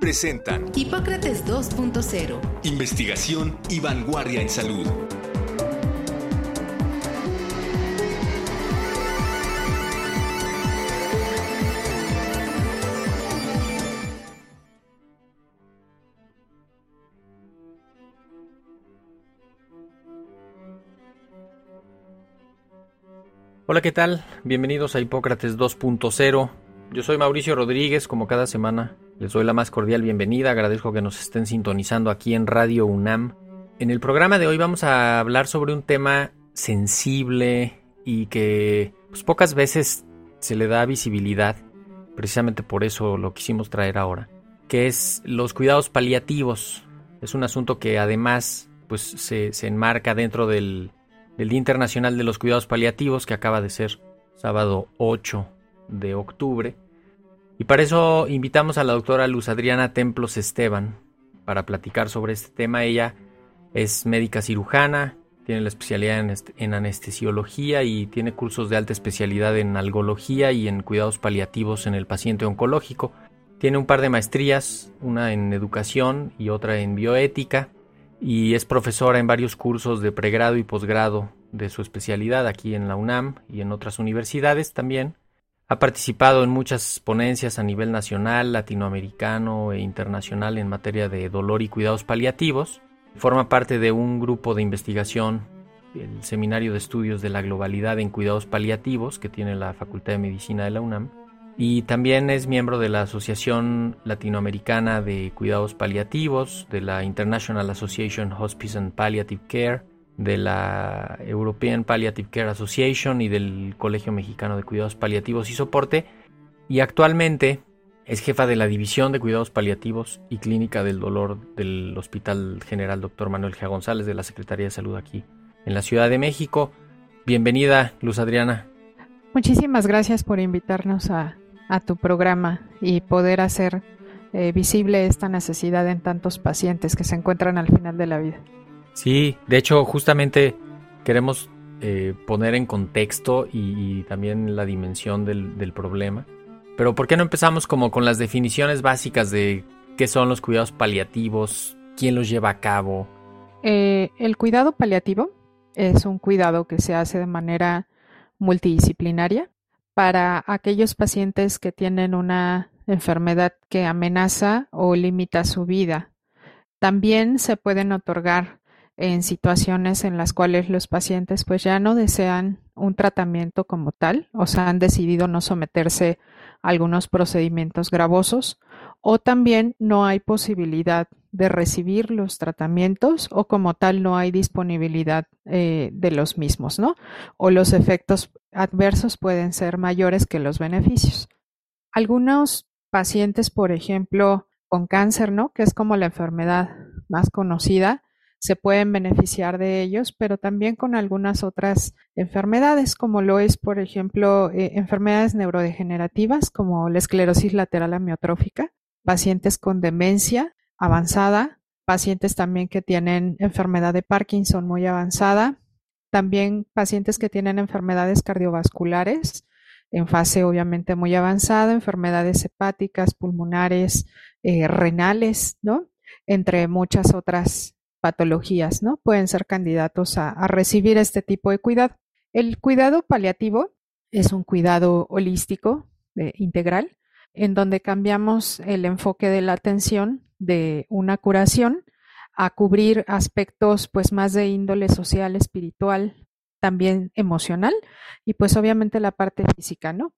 presentan Hipócrates 2.0. Investigación y vanguardia en salud. Hola, ¿qué tal? Bienvenidos a Hipócrates 2.0. Yo soy Mauricio Rodríguez, como cada semana les doy la más cordial bienvenida, agradezco que nos estén sintonizando aquí en Radio UNAM. En el programa de hoy vamos a hablar sobre un tema sensible y que pues, pocas veces se le da visibilidad, precisamente por eso lo quisimos traer ahora, que es los cuidados paliativos. Es un asunto que además pues, se, enmarca dentro del, del Día Internacional de los Cuidados Paliativos, que acaba de ser sábado 8 de octubre y para eso invitamos a la doctora Luz Adriana Templos Esteban para platicar sobre este tema. Ella es médica cirujana, tiene la especialidad en, anestesiología y tiene cursos de alta especialidad en algología y en cuidados paliativos en el paciente oncológico. Tiene un par de maestrías, una en educación y otra en bioética, y es profesora en varios cursos de pregrado y posgrado de su especialidad aquí en la UNAM y en otras universidades también. Ha participado en muchas ponencias a nivel nacional, latinoamericano e internacional en materia de dolor y cuidados paliativos. Forma parte de un grupo de investigación, el Seminario de Estudios de la Globalidad en Cuidados Paliativos, que tiene la Facultad de Medicina de la UNAM. Y también es miembro de la Asociación Latinoamericana de Cuidados Paliativos, de la International Association Hospice and Palliative Care, de la European Palliative Care Association y del Colegio Mexicano de Cuidados Paliativos y Soporte, y actualmente es jefa de la División de Cuidados Paliativos y Clínica del Dolor del Hospital General Dr. Manuel G. González de la Secretaría de Salud aquí en la Ciudad de México. Bienvenida, Luz Adriana. Muchísimas gracias por invitarnos a, tu programa y poder hacer eh, visible esta necesidad en tantos pacientes que se encuentran al final de la vida. Sí, de hecho, justamente queremos eh, poner en contexto y, también la dimensión del, problema. Pero ¿por qué no empezamos como con las definiciones básicas de qué son los cuidados paliativos, quién los lleva a cabo? Eh, el cuidado paliativo es un cuidado que se hace de manera multidisciplinaria para aquellos pacientes que tienen una enfermedad que amenaza o limita su vida. También se pueden otorgar en situaciones en las cuales los pacientes pues ya no desean un tratamiento como tal, o sea, han decidido no someterse a algunos procedimientos gravosos, o también no hay posibilidad de recibir los tratamientos o como tal no hay disponibilidad eh, de los mismos, ¿no? O los efectos adversos pueden ser mayores que los beneficios. Algunos pacientes, por ejemplo, con cáncer, ¿no? Que es como la enfermedad más conocida, se pueden beneficiar de ellos, pero también con algunas otras enfermedades, como lo es, por ejemplo, eh, enfermedades neurodegenerativas como la esclerosis lateral amiotrófica, pacientes con demencia avanzada, pacientes también que tienen enfermedad de Parkinson muy avanzada, también pacientes que tienen enfermedades cardiovasculares en fase obviamente muy avanzada, enfermedades hepáticas, pulmonares, eh, renales, ¿no? Entre muchas otras patologías, ¿no? Pueden ser candidatos a, recibir este tipo de cuidado. El cuidado paliativo es un cuidado holístico, eh, integral, en donde cambiamos el enfoque de la atención de una curación a cubrir aspectos pues más de índole social, espiritual, también emocional y pues obviamente la parte física, ¿no?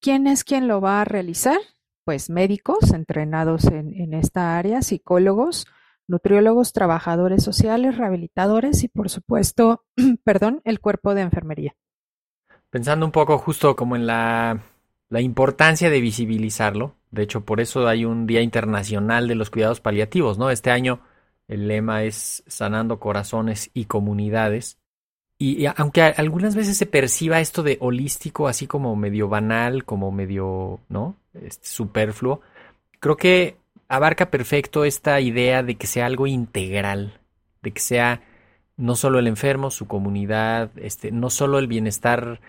¿Quién es quien lo va a realizar? Pues médicos entrenados en, en esta área, psicólogos, nutriólogos, trabajadores sociales, rehabilitadores y por supuesto, perdón, el cuerpo de enfermería. Pensando un poco justo como en la, importancia de visibilizarlo, de hecho por eso hay un Día Internacional de los Cuidados Paliativos, ¿no? Este año El lema es sanando corazones y comunidades. Y, aunque algunas veces se perciba esto de holístico así como medio banal, como medio, ¿no? Este, superfluo, creo que abarca perfecto esta idea de que sea algo integral, de que sea no solo el enfermo, su comunidad, este, no solo el bienestar,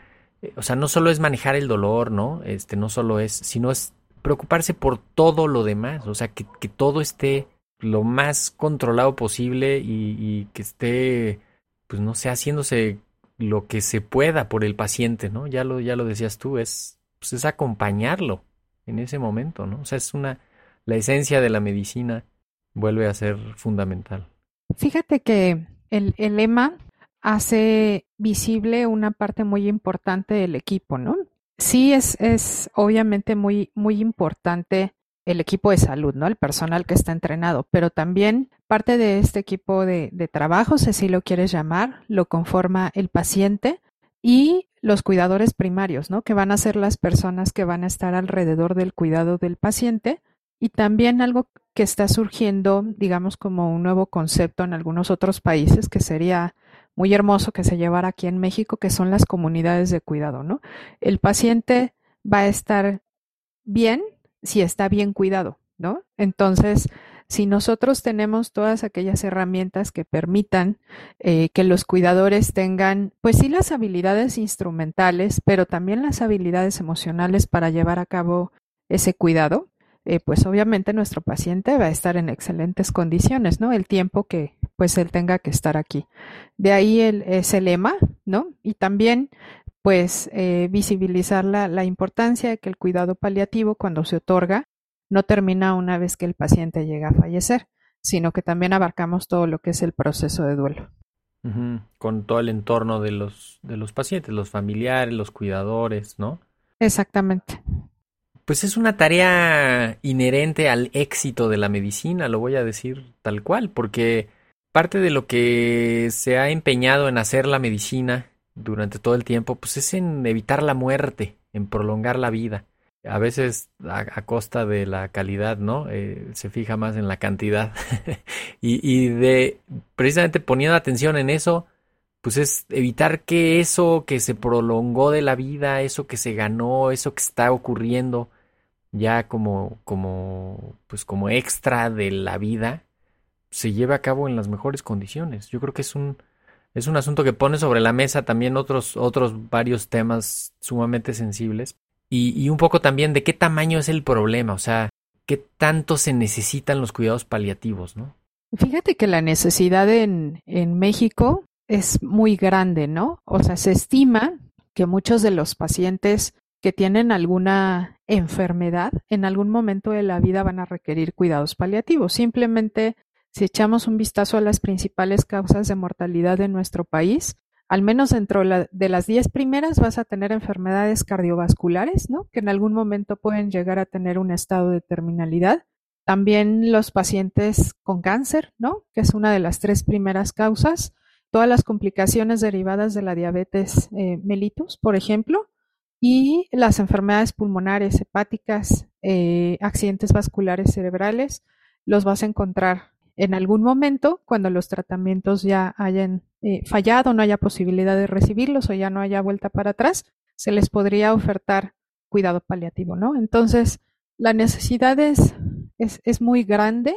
eh, o sea, no solo es manejar el dolor, ¿no? Este, no solo es, sino es preocuparse por todo lo demás, o sea, que, que todo esté lo más controlado posible y, y, que esté, pues no sé, haciéndose lo que se pueda por el paciente, ¿no? Ya lo, ya lo decías tú, es, pues es acompañarlo en ese momento, ¿no? O sea, es una, la esencia de la medicina vuelve a ser fundamental. Fíjate que el, el lema hace visible una parte muy importante del equipo, ¿no? Sí es, es obviamente muy, muy importante el equipo de salud, ¿no? El personal que está entrenado, pero también parte de este equipo de, de trabajo, si así lo quieres llamar, lo conforma el paciente y los cuidadores primarios, ¿no? Que van a ser las personas que van a estar alrededor del cuidado del paciente y también algo que está surgiendo, digamos, como un nuevo concepto en algunos otros países, que sería muy hermoso que se llevara aquí en México, que son las comunidades de cuidado, ¿no? El paciente va a estar bien si está bien cuidado, ¿no? Entonces, si nosotros tenemos todas aquellas herramientas que permitan eh, que los cuidadores tengan, pues sí, las habilidades instrumentales, pero también las habilidades emocionales para llevar a cabo ese cuidado, eh, pues obviamente nuestro paciente va a estar en excelentes condiciones, ¿no? El tiempo que pues él tenga que estar aquí. De ahí el, ese lema, ¿no? Y también pues eh, visibilizar la, la importancia de que el cuidado paliativo cuando se otorga no termina una vez que el paciente llega a fallecer, sino que también abarcamos todo lo que es el proceso de duelo. Con todo el entorno de los, de los pacientes, los familiares, los cuidadores, ¿no? Exactamente. Pues es una tarea inherente al éxito de la medicina, lo voy a decir tal cual, porque parte de lo que se ha empeñado en hacer la medicina durante todo el tiempo, pues es en evitar la muerte, en prolongar la vida. A veces a, costa de la calidad, ¿no? Eh, se fija más en la cantidad. y, y de precisamente poniendo atención en eso, pues es evitar que eso que se prolongó de la vida, eso que se ganó, eso que está ocurriendo ya como, como, pues como extra de la vida, se lleve a cabo en las mejores condiciones. Yo creo que es un, es un asunto que pone sobre la mesa también otros, otros varios temas sumamente sensibles. Y, y un poco también de qué tamaño es el problema, o sea, qué tanto se necesitan los cuidados paliativos, ¿no? Fíjate que la necesidad en, en México es muy grande, ¿no? O sea, se estima que muchos de los pacientes que tienen alguna enfermedad en algún momento de la vida van a requerir cuidados paliativos. Simplemente, si echamos un vistazo a las principales causas de mortalidad de nuestro país, al menos dentro de las 10 primeras vas a tener enfermedades cardiovasculares, ¿no? Que en algún momento pueden llegar a tener un estado de terminalidad. También los pacientes con cáncer, ¿no? Que es una de las tres primeras causas todas las complicaciones derivadas de la diabetes eh, mellitus, por ejemplo, y las enfermedades pulmonares, hepáticas, eh, accidentes vasculares cerebrales, los vas a encontrar en algún momento cuando los tratamientos ya hayan eh, fallado, no haya posibilidad de recibirlos o ya no haya vuelta para atrás, se les podría ofertar cuidado paliativo, ¿no? Entonces, la necesidad es, es, es muy grande,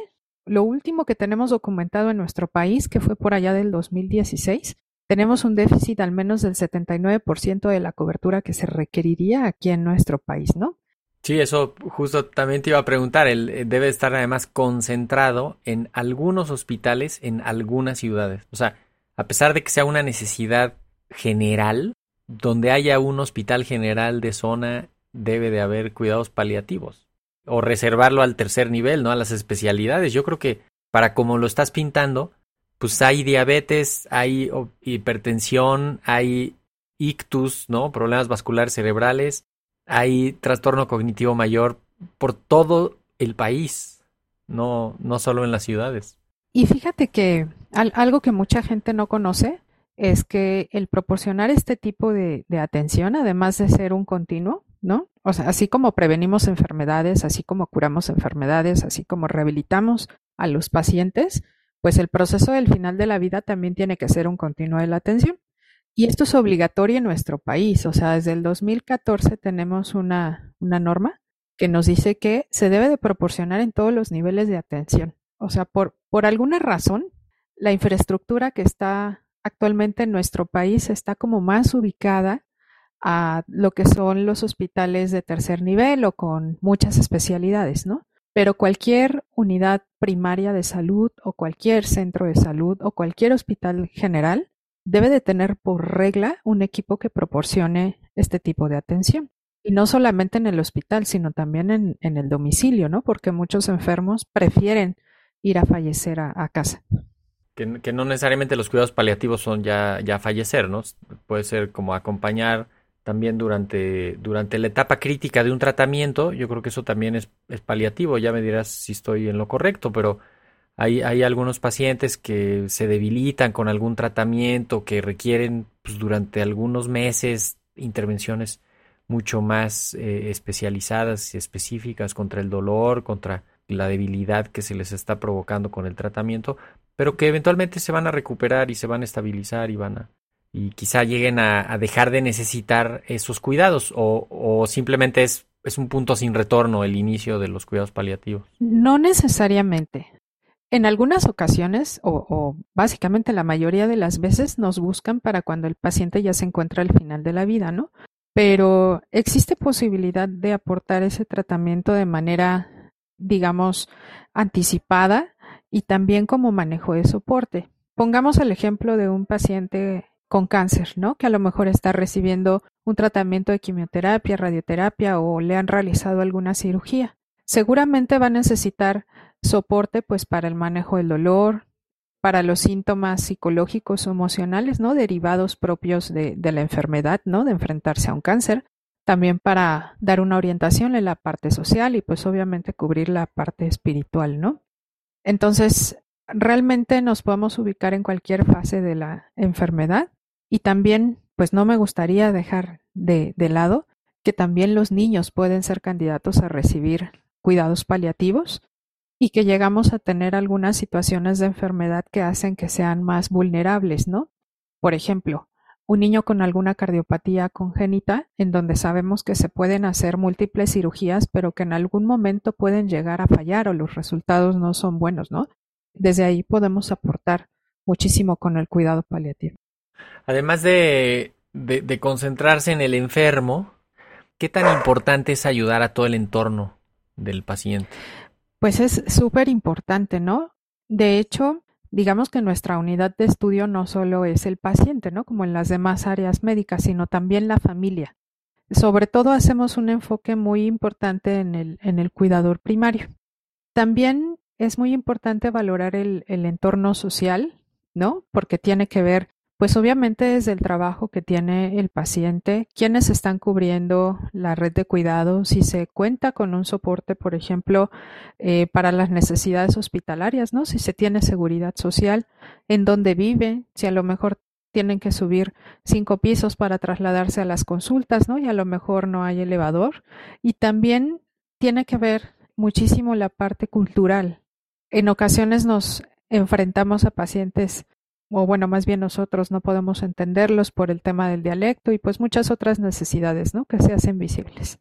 lo último que tenemos documentado en nuestro país, que fue por allá del 2016, tenemos un déficit al menos del 79% de la cobertura que se requeriría aquí en nuestro país, ¿no? Sí, eso justo también te iba a preguntar. Eh, debe estar además concentrado en algunos hospitales en algunas ciudades. O sea, a pesar de que sea una necesidad general, donde haya un hospital general de zona, debe de haber cuidados paliativos o reservarlo al tercer nivel, ¿no? A las especialidades. Yo creo que para como lo estás pintando, pues hay diabetes, hay hipertensión, hay ictus, ¿no? Problemas vasculares cerebrales, hay trastorno cognitivo mayor por todo el país, no, no solo en las ciudades. Y fíjate que algo que mucha gente no conoce es que el proporcionar este tipo de, de atención, además de ser un continuo, ¿no? O sea, así como prevenimos enfermedades, así como curamos enfermedades, así como rehabilitamos a los pacientes, pues el proceso del final de la vida también tiene que ser un continuo de la atención. Y esto es obligatorio en nuestro país. O sea, desde el 2014 tenemos una, una norma que nos dice que se debe de proporcionar en todos los niveles de atención. O sea, por, por alguna razón, la infraestructura que está actualmente en nuestro país está como más ubicada a lo que son los hospitales de tercer nivel o con muchas especialidades, ¿no? Pero cualquier unidad primaria de salud o cualquier centro de salud o cualquier hospital general debe de tener por regla un equipo que proporcione este tipo de atención. Y no solamente en el hospital, sino también en, el domicilio, ¿no? Porque muchos enfermos prefieren ir a fallecer a, a casa. Que, que, no necesariamente los cuidados paliativos son ya, ya fallecer, ¿no? Puede ser como acompañar también durante, durante la etapa crítica de un tratamiento. Yo creo que eso también es, es paliativo. Ya me dirás si estoy en lo correcto, pero hay, hay algunos pacientes que se debilitan con algún tratamiento que requieren pues, durante algunos meses intervenciones mucho más eh, especializadas y específicas contra el dolor, contra la debilidad que se les está provocando con el tratamiento, pero que eventualmente se van a recuperar y se van a estabilizar y van a y quizá lleguen a, dejar de necesitar esos cuidados o, o simplemente es, es un punto sin retorno el inicio de los cuidados paliativos. No necesariamente. En algunas ocasiones, o, o, básicamente la mayoría de las veces, nos buscan para cuando el paciente ya se encuentra al final de la vida, ¿no? Pero existe posibilidad de aportar ese tratamiento de manera digamos, anticipada y también como manejo de soporte. Pongamos el ejemplo de un paciente con cáncer, ¿no? Que a lo mejor está recibiendo un tratamiento de quimioterapia, radioterapia o le han realizado alguna cirugía. Seguramente va a necesitar soporte pues para el manejo del dolor, para los síntomas psicológicos o emocionales, ¿no? Derivados propios de, de la enfermedad, ¿no? De enfrentarse a un cáncer también para dar una orientación en la parte social y pues obviamente cubrir la parte espiritual, ¿no? Entonces, realmente nos podemos ubicar en cualquier fase de la enfermedad y también, pues no me gustaría dejar de, de lado que también los niños pueden ser candidatos a recibir cuidados paliativos y que llegamos a tener algunas situaciones de enfermedad que hacen que sean más vulnerables, ¿no? Por ejemplo, un niño con alguna cardiopatía congénita, en donde sabemos que se pueden hacer múltiples cirugías, pero que en algún momento pueden llegar a fallar o los resultados no son buenos, ¿no? Desde ahí podemos aportar muchísimo con el cuidado paliativo. Además de, concentrarse en el enfermo, ¿qué tan importante es ayudar a todo el entorno del paciente? Pues es súper importante, ¿no? De hecho, digamos que nuestra unidad de estudio no solo es el paciente, ¿no? Como en las demás áreas médicas, sino también la familia. Sobre todo hacemos un enfoque muy importante en el, en el cuidador primario. También es muy importante valorar el, el entorno social, ¿no? Porque tiene que ver pues obviamente desde el trabajo que tiene el paciente, quiénes están cubriendo la red de cuidado, si se cuenta con un soporte, por ejemplo, eh, para las necesidades hospitalarias, ¿no? Si se tiene seguridad social, en dónde vive, si a lo mejor tienen que subir cinco pisos para trasladarse a las consultas, ¿no? Y a lo mejor no hay elevador. Y también tiene que ver muchísimo la parte cultural. En ocasiones nos enfrentamos a pacientes o bueno, más bien nosotros no podemos entenderlos por el tema del dialecto y pues muchas otras necesidades, ¿no? Que se hacen visibles.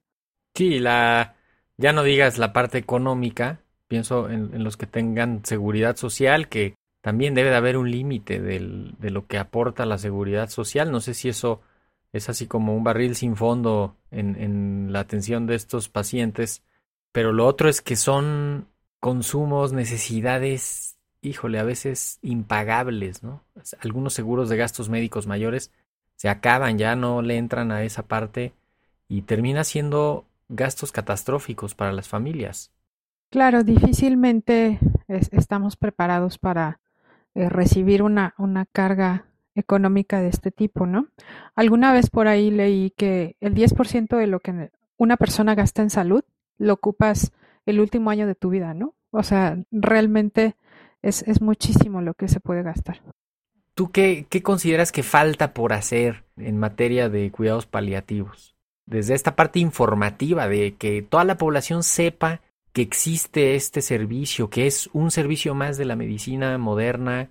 Sí, la, ya no digas la parte económica, pienso en, los que tengan seguridad social, que también debe de haber un límite de lo que aporta la seguridad social. No sé si eso es así como un barril sin fondo en, en la atención de estos pacientes, pero lo otro es que son consumos, necesidades híjole, a veces impagables, ¿no? Algunos seguros de gastos médicos mayores se acaban, ya no le entran a esa parte y termina siendo gastos catastróficos para las familias. Claro, difícilmente es, estamos preparados para eh, recibir una, una carga económica de este tipo, ¿no? Alguna vez por ahí leí que el 10% de lo que una persona gasta en salud lo ocupas el último año de tu vida, ¿no? O sea, realmente es, es muchísimo lo que se puede gastar. ¿Tú qué, qué consideras que falta por hacer en materia de cuidados paliativos? Desde esta parte informativa de que toda la población sepa que existe este servicio, que es un servicio más de la medicina moderna,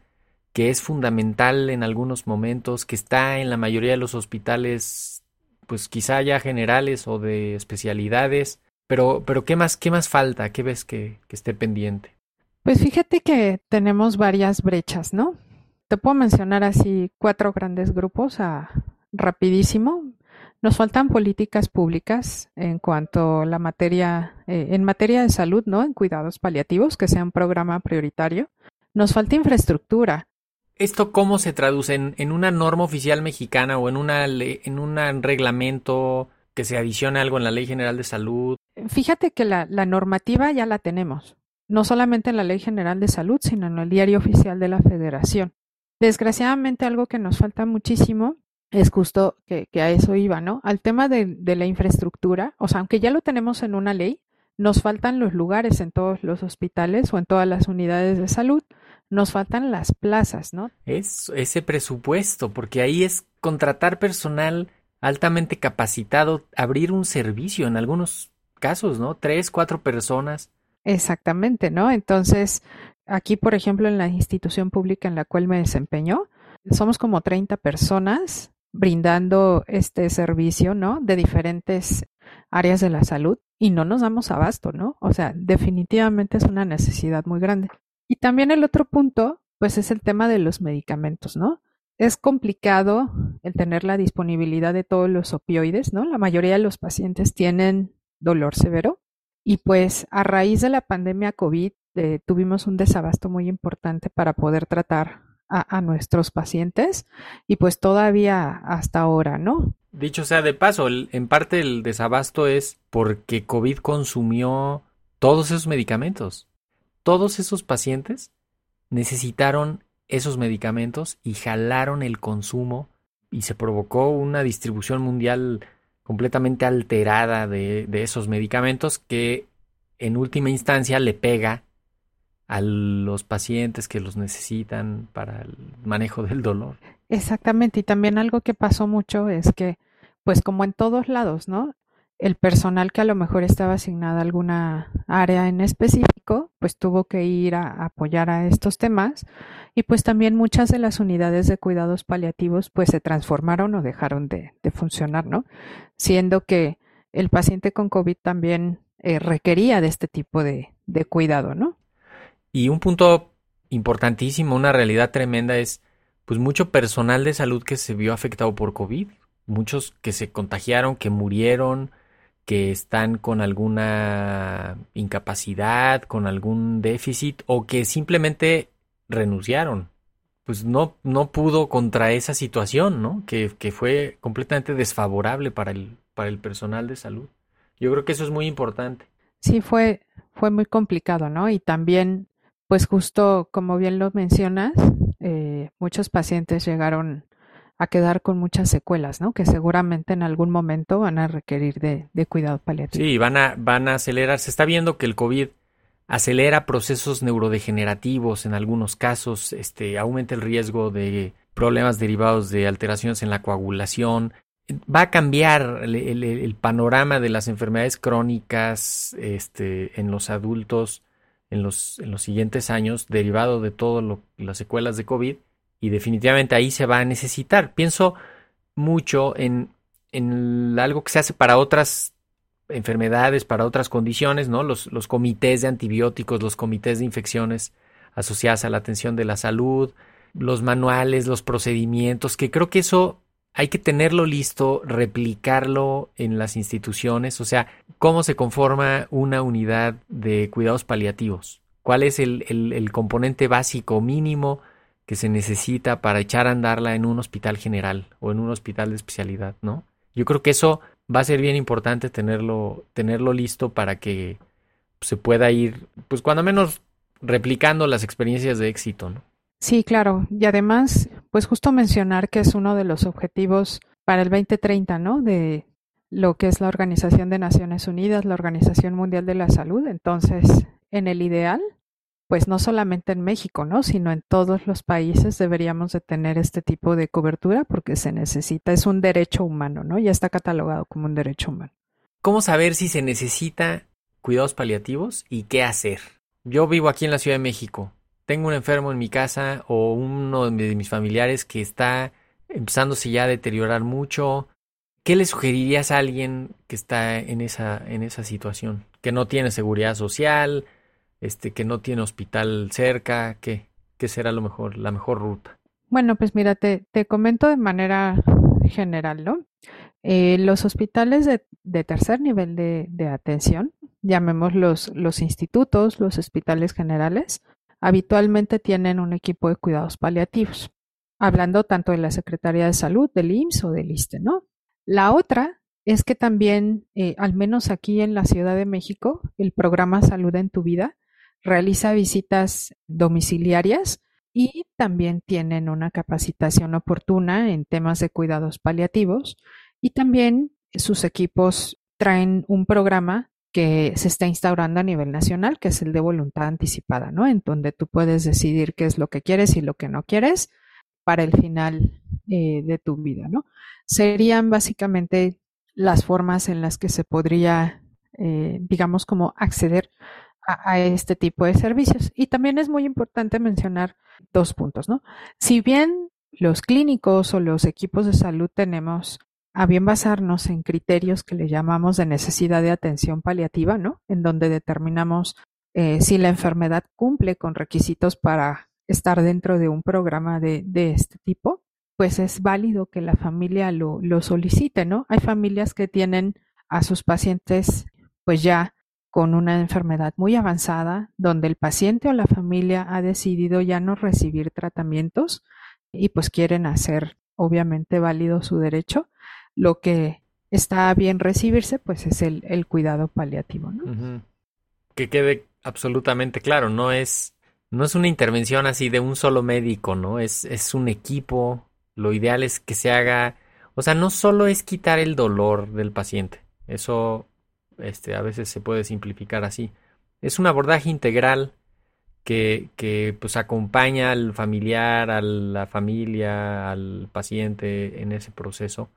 que es fundamental en algunos momentos, que está en la mayoría de los hospitales, pues quizá ya generales o de especialidades, pero, pero ¿qué más, qué más falta? ¿Qué ves que, que esté pendiente? Pues fíjate que tenemos varias brechas, ¿no? Te puedo mencionar así cuatro grandes grupos a rapidísimo. Nos faltan políticas públicas en cuanto a la materia, eh, en materia de salud, ¿no? En cuidados paliativos, que sea un programa prioritario. Nos falta infraestructura. ¿Esto cómo se traduce en, en una norma oficial mexicana o en, una en un reglamento que se adicione algo en la Ley General de Salud? Fíjate que la, la normativa ya la tenemos, no solamente en la Ley General de Salud, sino en el Diario Oficial de la Federación. Desgraciadamente algo que nos falta muchísimo es justo que, que a eso iba, ¿no? Al tema de, de, la infraestructura, o sea, aunque ya lo tenemos en una ley, nos faltan los lugares en todos los hospitales o en todas las unidades de salud, nos faltan las plazas, ¿no? Es ese presupuesto, porque ahí es contratar personal altamente capacitado, abrir un servicio en algunos casos, ¿no? Tres, cuatro personas. Exactamente, ¿no? Entonces, aquí, por ejemplo, en la institución pública en la cual me desempeño, somos como 30 personas brindando este servicio, ¿no? De diferentes áreas de la salud y no nos damos abasto, ¿no? O sea, definitivamente es una necesidad muy grande. Y también el otro punto, pues es el tema de los medicamentos, ¿no? Es complicado el tener la disponibilidad de todos los opioides, ¿no? La mayoría de los pacientes tienen dolor severo y pues a raíz de la pandemia COVID eh, tuvimos un desabasto muy importante para poder tratar a, nuestros pacientes y pues todavía hasta ahora, ¿no? Dicho sea de paso, en parte el desabasto es porque COVID consumió todos esos medicamentos. Todos esos pacientes necesitaron esos medicamentos y jalaron el consumo y se provocó una distribución mundial completamente alterada de, esos medicamentos que en última instancia le pega a los pacientes que los necesitan para el manejo del dolor. Exactamente, y también algo que pasó mucho es que, pues como en todos lados, ¿no? El personal que a lo mejor estaba asignado a alguna área en específico, pues tuvo que ir a apoyar a estos temas y pues también muchas de las unidades de cuidados paliativos pues se transformaron o dejaron de, funcionar, ¿no? Siendo que el paciente con COVID también eh, requería de este tipo de, de cuidado, ¿no? Y un punto importantísimo, una realidad tremenda es pues mucho personal de salud que se vio afectado por COVID, muchos que se contagiaron, que murieron, que están con alguna incapacidad, con algún déficit o que simplemente renunciaron. Pues no, no pudo contra esa situación, ¿no? Que, que fue completamente desfavorable para el, para el personal de salud. Yo creo que eso es muy importante. Sí, fue, fue muy complicado, ¿no? Y también pues justo como bien lo mencionas, eh, muchos pacientes llegaron a quedar con muchas secuelas, ¿no? Que seguramente en algún momento van a requerir de, de cuidado paliativo. Sí, van a, van a acelerar. Se está viendo que el COVID acelera procesos neurodegenerativos en algunos casos, este, aumenta el riesgo de problemas derivados de alteraciones en la coagulación. Va a cambiar el, el, panorama de las enfermedades crónicas este, en los adultos en los, en los siguientes años derivado de todas las secuelas de COVID y definitivamente ahí se va a necesitar. Pienso mucho en, en algo que se hace para otras enfermedades, para otras condiciones, ¿no? Los, los comités de antibióticos, los comités de infecciones asociadas a la atención de la salud, los manuales, los procedimientos, que creo que eso hay que tenerlo listo, replicarlo en las instituciones, o sea, cómo se conforma una unidad de cuidados paliativos, cuál es el, el, el, componente básico mínimo que se necesita para echar a andarla en un hospital general o en un hospital de especialidad, ¿no? Yo creo que eso va a ser bien importante tenerlo, tenerlo listo para que se pueda ir, pues cuando menos replicando las experiencias de éxito, ¿no? Sí, claro. Y además, pues justo mencionar que es uno de los objetivos para el 2030, ¿no? De lo que es la Organización de Naciones Unidas, la Organización Mundial de la Salud. Entonces, en el ideal, pues no solamente en México, ¿no? Sino en todos los países deberíamos de tener este tipo de cobertura porque se necesita, es un derecho humano, ¿no? Ya está catalogado como un derecho humano. ¿Cómo saber si se necesita cuidados paliativos y qué hacer. Yo vivo aquí en la Ciudad de México. Tengo un enfermo en mi casa o uno de mis familiares que está empezándose ya a deteriorar mucho. ¿Qué le sugerirías a alguien que está en esa, en esa situación? Que no tiene seguridad social, este, que no tiene hospital cerca, ¿qué, será lo mejor, la mejor ruta? Bueno, pues mira, te, comento de manera general, ¿no? Eh, los hospitales de, tercer nivel de, atención, llamemos los, los institutos, los hospitales generales, habitualmente tienen un equipo de cuidados paliativos, hablando tanto de la Secretaría de Salud, del IMSS o del ISTE, ¿no? La otra es que también, eh, al menos aquí en la Ciudad de México, el programa Salud en tu Vida realiza visitas domiciliarias y también tienen una capacitación oportuna en temas de cuidados paliativos y también sus equipos traen un programa que se está instaurando a nivel nacional, que es el de voluntad anticipada, ¿no? En donde tú puedes decidir qué es lo que quieres y lo que no quieres para el final eh, de tu vida, ¿no? Serían básicamente las formas en las que se podría, eh, digamos, como acceder a, este tipo de servicios. Y también es muy importante mencionar dos puntos, ¿no? Si bien los clínicos o los equipos de salud tenemos a bien basarnos en criterios que le llamamos de necesidad de atención paliativa, ¿no? En donde determinamos eh, si la enfermedad cumple con requisitos para estar dentro de un programa de, de este tipo, pues es válido que la familia lo, lo solicite, ¿no? Hay familias que tienen a sus pacientes pues ya con una enfermedad muy avanzada, donde el paciente o la familia ha decidido ya no recibir tratamientos y pues quieren hacer obviamente válido su derecho, lo que está bien recibirse pues es el, el cuidado paliativo. ¿no? Que quede absolutamente claro, no es, no es una intervención así de un solo médico, ¿no? Es, es un equipo, lo ideal es que se haga, o sea, no solo es quitar el dolor del paciente, eso este, a veces se puede simplificar así. Es un abordaje integral que, que pues acompaña al familiar, a la familia, al paciente en ese proceso.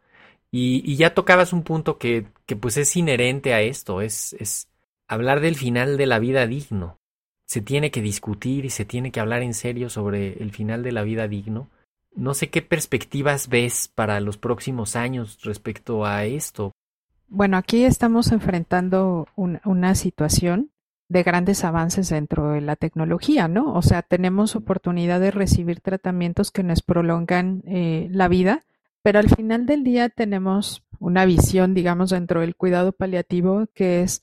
Y, y ya tocabas un punto que, que, pues es inherente a esto, es, es hablar del final de la vida digno. Se tiene que discutir y se tiene que hablar en serio sobre el final de la vida digno. No sé qué perspectivas ves para los próximos años respecto a esto. Bueno, aquí estamos enfrentando un, una situación de grandes avances dentro de la tecnología, ¿no? O sea, tenemos oportunidad de recibir tratamientos que nos prolongan eh, la vida, pero al final del día tenemos una visión, digamos, dentro del cuidado paliativo que es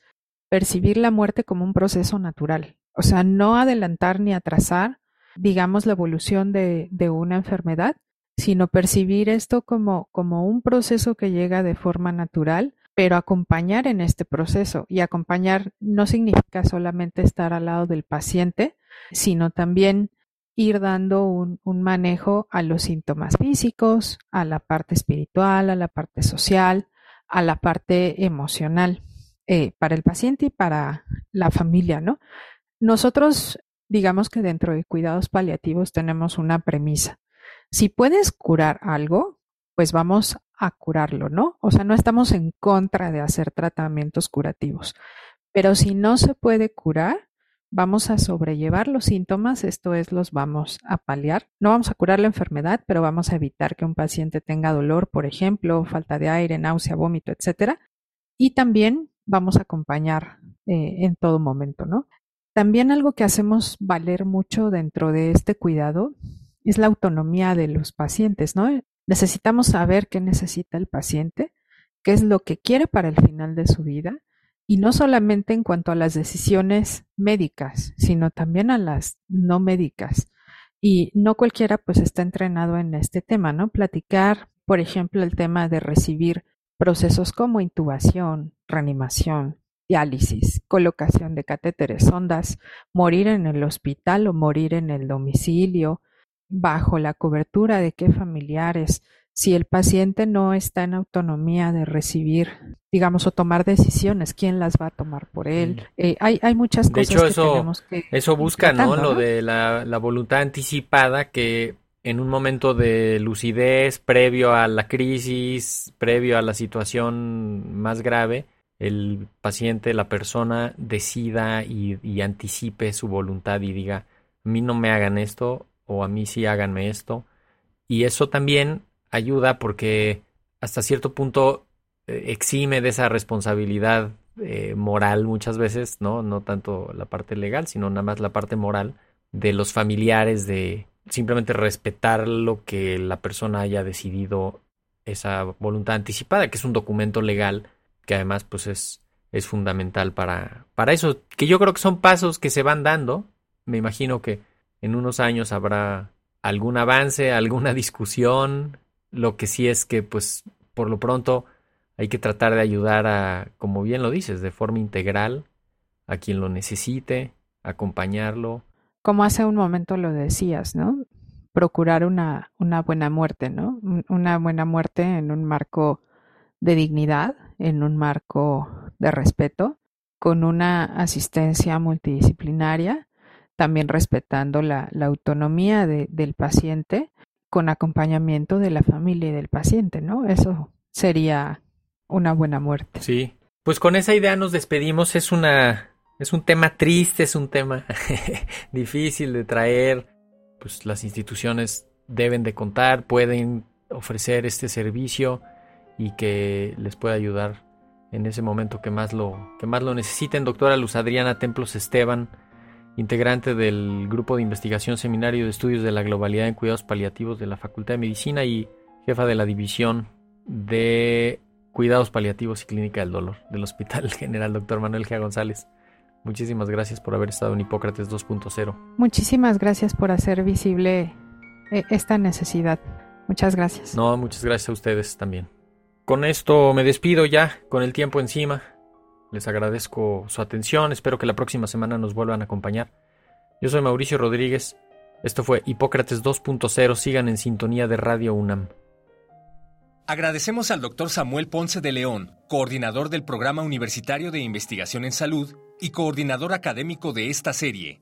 percibir la muerte como un proceso natural. O sea, no adelantar ni atrasar, digamos, la evolución de, de una enfermedad, sino percibir esto como, como un proceso que llega de forma natural pero acompañar en este proceso y acompañar no significa solamente estar al lado del paciente, sino también ir dando un, manejo a los síntomas físicos, a la parte espiritual, a la parte social, a la parte emocional eh, para el paciente y para la familia, ¿no? Nosotros, digamos que dentro de cuidados paliativos tenemos una premisa. Si puedes curar algo, pues vamos a curarlo, ¿no? O sea, no estamos en contra de hacer tratamientos curativos, pero si no se puede curar, vamos a sobrellevar los síntomas, esto es, los vamos a paliar. No vamos a curar la enfermedad, pero vamos a evitar que un paciente tenga dolor, por ejemplo, falta de aire, náusea, vómito, etcétera. Y también vamos a acompañar eh, en todo momento, ¿no? También algo que hacemos valer mucho dentro de este cuidado es la autonomía de los pacientes, ¿no? Necesitamos saber qué necesita el paciente, qué es lo que quiere para el final de su vida, y no solamente en cuanto a las decisiones médicas, sino también a las no médicas. Y no cualquiera pues está entrenado en este tema, ¿no? Platicar, por ejemplo, el tema de recibir procesos como intubación, reanimación, diálisis, colocación de catéteres, ondas, morir en el hospital o morir en el domicilio, bajo la cobertura de qué familiares, si el paciente no está en autonomía de recibir, digamos, o tomar decisiones, ¿quién las va a tomar por él? Eh, hay, hay muchas cosas de hecho, que eso, tenemos que eso busca, ¿no? ¿no? Lo de la, la voluntad anticipada que en un momento de lucidez, previo a la crisis, previo a la situación más grave, el paciente, la persona decida y, anticipe su voluntad y diga, a mí no me hagan esto o a mí sí háganme esto. Y eso también ayuda porque hasta cierto punto eh, exime de esa responsabilidad eh, moral muchas veces, ¿no? No tanto la parte legal, sino nada más la parte moral de los familiares de simplemente respetar lo que la persona haya decidido esa voluntad anticipada, que es un documento legal que además pues es, es fundamental para, para eso, que yo creo que son pasos que se van dando. Me imagino que en unos años habrá algún avance, alguna discusión. Lo que sí es que pues por lo pronto hay que tratar de ayudar a, como bien lo dices, de forma integral a quien lo necesite, acompañarlo. Como hace un momento lo decías, ¿no? Procurar una, una buena muerte, ¿no? Una buena muerte en un marco de dignidad, en un marco de respeto, con una asistencia multidisciplinaria, también respetando la, autonomía del paciente, con acompañamiento de la familia y del paciente, ¿no? Eso sería una buena muerte. Sí. Pues con esa idea nos despedimos. Es una. Es un tema triste, es un tema difícil de traer. Pues las instituciones deben de contar, pueden ofrecer este servicio y que les pueda ayudar en ese momento que más lo, que más lo necesiten. Doctora Luz Adriana Templos Esteban, integrante del Grupo de Investigación Seminario de Estudios de la Globalidad en Cuidados Paliativos de la Facultad de Medicina y jefa de la División de Cuidados Paliativos y Clínica del Dolor del Hospital General Dr. Manuel G. González. Muchísimas gracias por haber estado en Hipócrates 2.0. Muchísimas gracias por hacer visible eh, esta necesidad. Muchas gracias. No, muchas gracias a ustedes también. Con esto me despido ya, con el tiempo encima. Les agradezco su atención, espero que la próxima semana nos vuelvan a acompañar. Yo soy Mauricio Rodríguez, esto fue Hipócrates 2.0, sigan en sintonía de Radio UNAM. Agradecemos al doctor Samuel Ponce de León, coordinador del Programa Universitario de Investigación en Salud y coordinador académico de esta serie.